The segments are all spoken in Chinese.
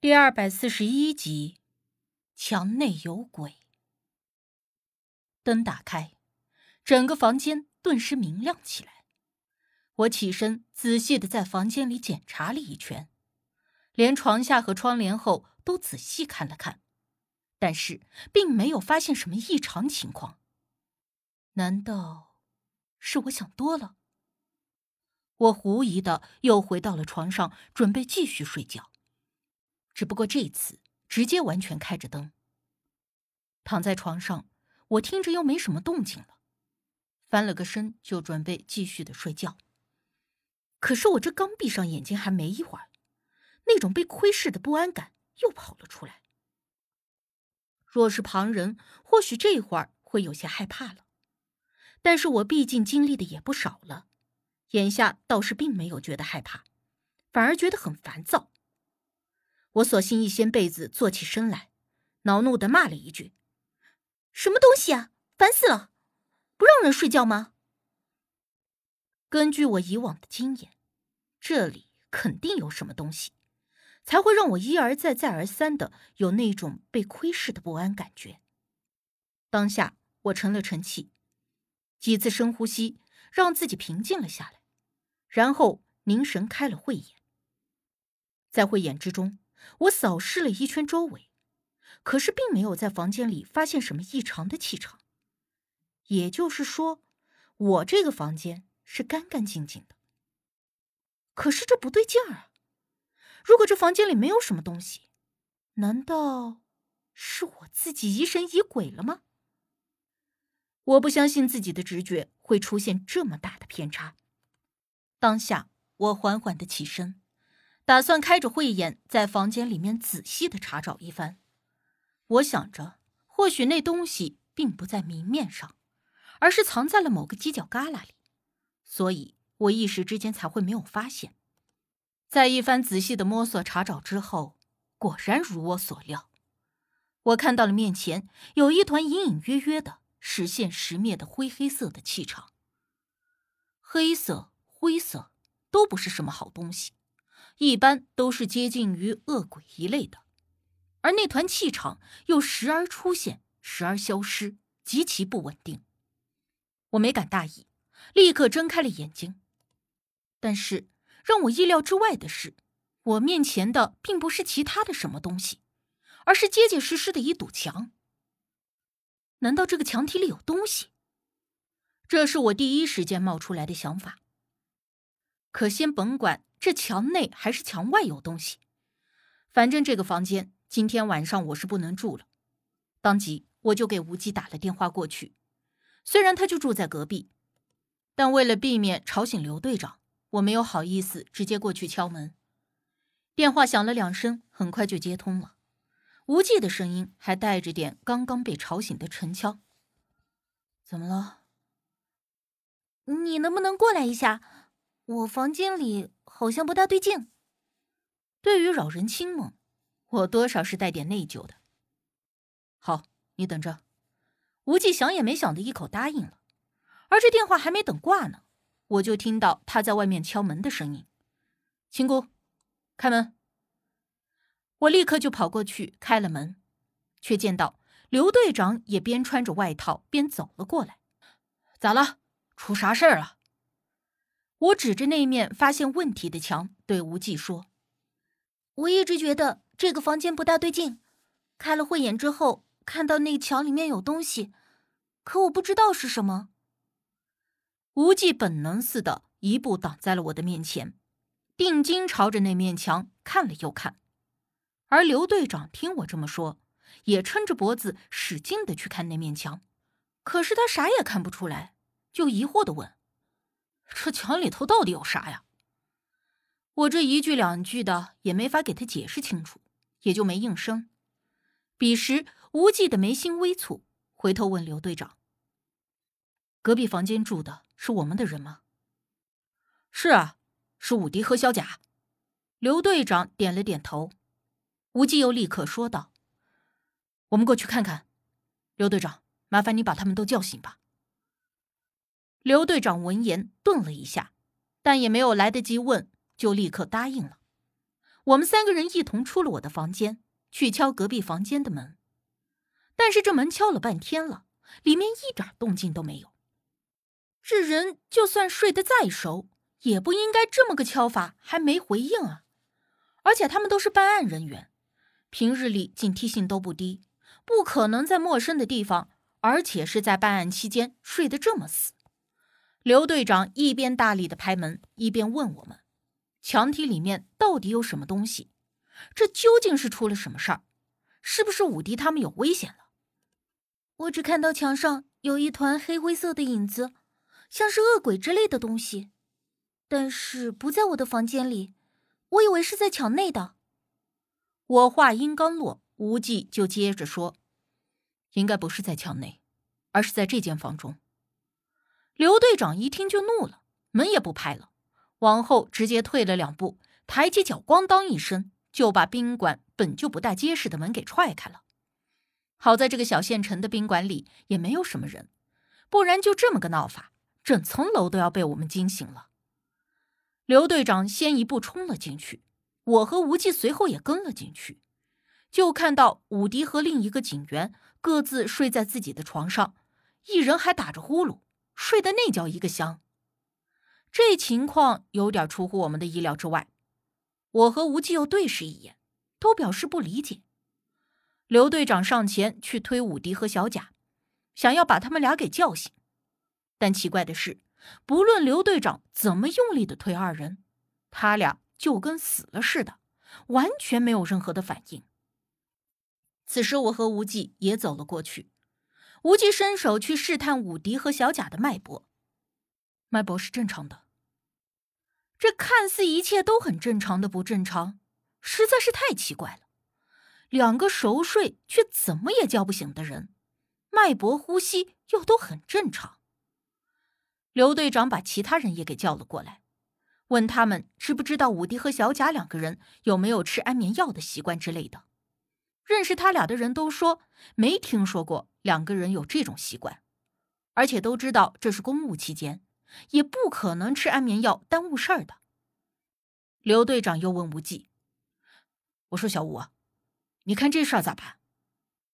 第二百四十一集，墙内有鬼。灯打开，整个房间顿时明亮起来。我起身，仔细的在房间里检查了一圈，连床下和窗帘后都仔细看了看，但是并没有发现什么异常情况。难道是我想多了？我狐疑的又回到了床上，准备继续睡觉。只不过这一次直接完全开着灯。躺在床上，我听着又没什么动静了，翻了个身就准备继续的睡觉。可是我这刚闭上眼睛还没一会儿，那种被窥视的不安感又跑了出来。若是旁人，或许这会儿会有些害怕了，但是我毕竟经历的也不少了，眼下倒是并没有觉得害怕，反而觉得很烦躁。我索性一掀被子，坐起身来，恼怒的骂了一句：“什么东西啊，烦死了！不让人睡觉吗？”根据我以往的经验，这里肯定有什么东西，才会让我一而再、再而三的有那种被窥视的不安感觉。当下，我沉了沉气，几次深呼吸，让自己平静了下来，然后凝神开了慧眼。在慧眼之中。我扫视了一圈周围，可是并没有在房间里发现什么异常的气场。也就是说，我这个房间是干干净净的。可是这不对劲儿啊！如果这房间里没有什么东西，难道是我自己疑神疑鬼了吗？我不相信自己的直觉会出现这么大的偏差。当下，我缓缓的起身。打算开着慧眼在房间里面仔细的查找一番，我想着，或许那东西并不在明面上，而是藏在了某个犄角旮旯里，所以我一时之间才会没有发现。在一番仔细的摸索查找之后，果然如我所料，我看到了面前有一团隐隐约约的时现时灭的灰黑色的气场。黑色、灰色都不是什么好东西。一般都是接近于恶鬼一类的，而那团气场又时而出现，时而消失，极其不稳定。我没敢大意，立刻睁开了眼睛。但是让我意料之外的是，我面前的并不是其他的什么东西，而是结结实实的一堵墙。难道这个墙体里有东西？这是我第一时间冒出来的想法。可先甭管。这墙内还是墙外有东西，反正这个房间今天晚上我是不能住了。当即我就给吴忌打了电话过去，虽然他就住在隔壁，但为了避免吵醒刘队长，我没有好意思直接过去敲门。电话响了两声，很快就接通了，吴忌的声音还带着点刚刚被吵醒的沉敲：“怎么了？你能不能过来一下？我房间里……”好像不大对劲。对于扰人清梦，我多少是带点内疚的。好，你等着。无忌想也没想的一口答应了。而这电话还没等挂呢，我就听到他在外面敲门的声音。亲姑，开门。我立刻就跑过去开了门，却见到刘队长也边穿着外套边走了过来。咋了？出啥事儿了？我指着那面发现问题的墙，对无忌说：“我一直觉得这个房间不大对劲，开了慧眼之后，看到那墙里面有东西，可我不知道是什么。”无忌本能似的一步挡在了我的面前，定睛朝着那面墙看了又看。而刘队长听我这么说，也撑着脖子使劲的去看那面墙，可是他啥也看不出来，就疑惑的问。这墙里头到底有啥呀？我这一句两句的也没法给他解释清楚，也就没应声。彼时，无忌的眉心微蹙，回头问刘队长：“隔壁房间住的是我们的人吗？”“是啊，是武迪和小贾。”刘队长点了点头。无忌又立刻说道：“我们过去看看。”刘队长，麻烦你把他们都叫醒吧。刘队长闻言顿了一下，但也没有来得及问，就立刻答应了。我们三个人一同出了我的房间，去敲隔壁房间的门。但是这门敲了半天了，里面一点动静都没有。这人就算睡得再熟，也不应该这么个敲法还没回应啊！而且他们都是办案人员，平日里警惕性都不低，不可能在陌生的地方，而且是在办案期间睡得这么死。刘队长一边大力的拍门，一边问我们：“墙体里面到底有什么东西？这究竟是出了什么事儿？是不是武迪他们有危险了？”我只看到墙上有一团黑灰色的影子，像是恶鬼之类的东西，但是不在我的房间里，我以为是在墙内的。我话音刚落，无忌就接着说：“应该不是在墙内，而是在这间房中。”刘队长一听就怒了，门也不拍了，往后直接退了两步，抬起脚，咣当一声就把宾馆本就不大结实的门给踹开了。好在这个小县城的宾馆里也没有什么人，不然就这么个闹法，整层楼都要被我们惊醒了。刘队长先一步冲了进去，我和无忌随后也跟了进去，就看到武迪和另一个警员各自睡在自己的床上，一人还打着呼噜。睡得那叫一个香，这情况有点出乎我们的意料之外。我和吴忌又对视一眼，都表示不理解。刘队长上前去推武迪和小贾，想要把他们俩给叫醒。但奇怪的是，不论刘队长怎么用力的推二人，他俩就跟死了似的，完全没有任何的反应。此时，我和无忌也走了过去。无忌伸手去试探武迪和小贾的脉搏，脉搏是正常的。这看似一切都很正常的不正常，实在是太奇怪了。两个熟睡却怎么也叫不醒的人，脉搏、呼吸又都很正常。刘队长把其他人也给叫了过来，问他们知不知道武迪和小贾两个人有没有吃安眠药的习惯之类的。认识他俩的人都说没听说过两个人有这种习惯，而且都知道这是公务期间，也不可能吃安眠药耽误事儿的。刘队长又问无忌：“我说小吴，你看这事儿咋办？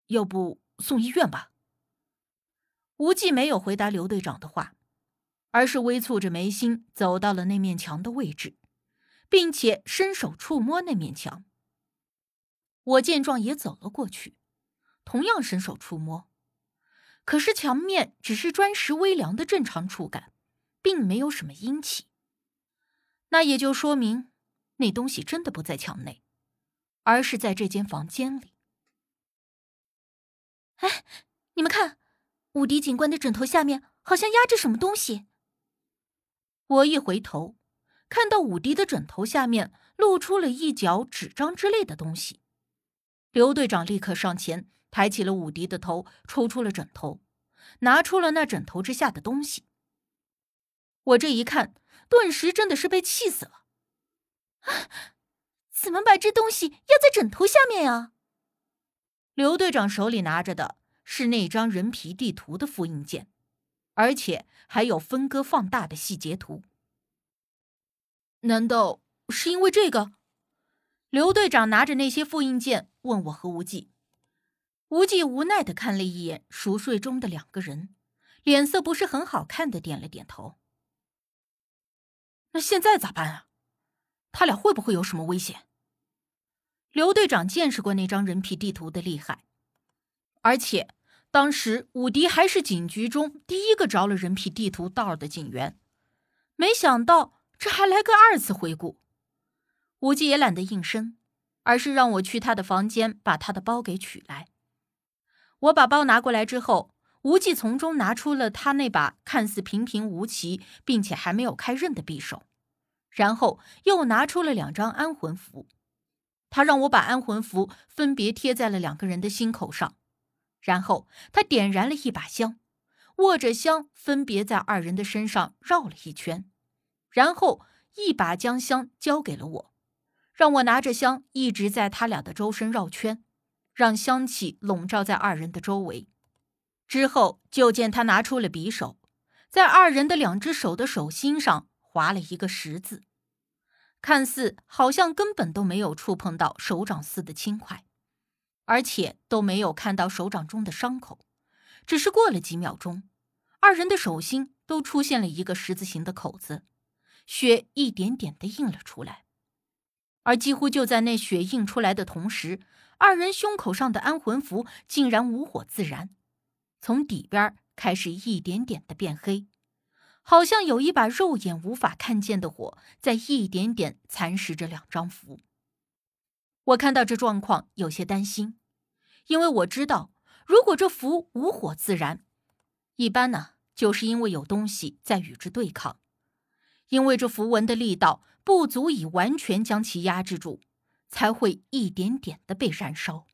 要不送医院吧？”无忌没有回答刘队长的话，而是微蹙着眉心走到了那面墙的位置，并且伸手触摸那面墙。我见状也走了过去，同样伸手触摸，可是墙面只是砖石微凉的正常触感，并没有什么阴气。那也就说明，那东西真的不在墙内，而是在这间房间里。哎，你们看，武迪警官的枕头下面好像压着什么东西。我一回头，看到武迪的枕头下面露出了一角纸张之类的东西。刘队长立刻上前，抬起了武迪的头，抽出了枕头，拿出了那枕头之下的东西。我这一看，顿时真的是被气死了！啊，怎么把这东西压在枕头下面呀？刘队长手里拿着的是那张人皮地图的复印件，而且还有分割放大的细节图。难道是因为这个？刘队长拿着那些复印件问我和无忌，无忌无奈的看了一眼熟睡中的两个人，脸色不是很好看的点了点头。那现在咋办啊？他俩会不会有什么危险？刘队长见识过那张人皮地图的厉害，而且当时武迪还是警局中第一个着了人皮地图道的警员，没想到这还来个二次回顾。无忌也懒得应声，而是让我去他的房间把他的包给取来。我把包拿过来之后，无忌从中拿出了他那把看似平平无奇并且还没有开刃的匕首，然后又拿出了两张安魂符。他让我把安魂符分别贴在了两个人的心口上，然后他点燃了一把香，握着香分别在二人的身上绕了一圈，然后一把将香交给了我。让我拿着香一直在他俩的周身绕圈，让香气笼罩在二人的周围。之后就见他拿出了匕首，在二人的两只手的手心上划了一个十字。看似好像根本都没有触碰到手掌似的轻快，而且都没有看到手掌中的伤口。只是过了几秒钟，二人的手心都出现了一个十字形的口子，血一点点的印了出来。而几乎就在那血印出来的同时，二人胸口上的安魂符竟然无火自燃，从底边开始一点点的变黑，好像有一把肉眼无法看见的火在一点点蚕食着两张符。我看到这状况有些担心，因为我知道，如果这符无火自燃，一般呢就是因为有东西在与之对抗，因为这符文的力道不足以完全将其压制住。才会一点点的被燃烧。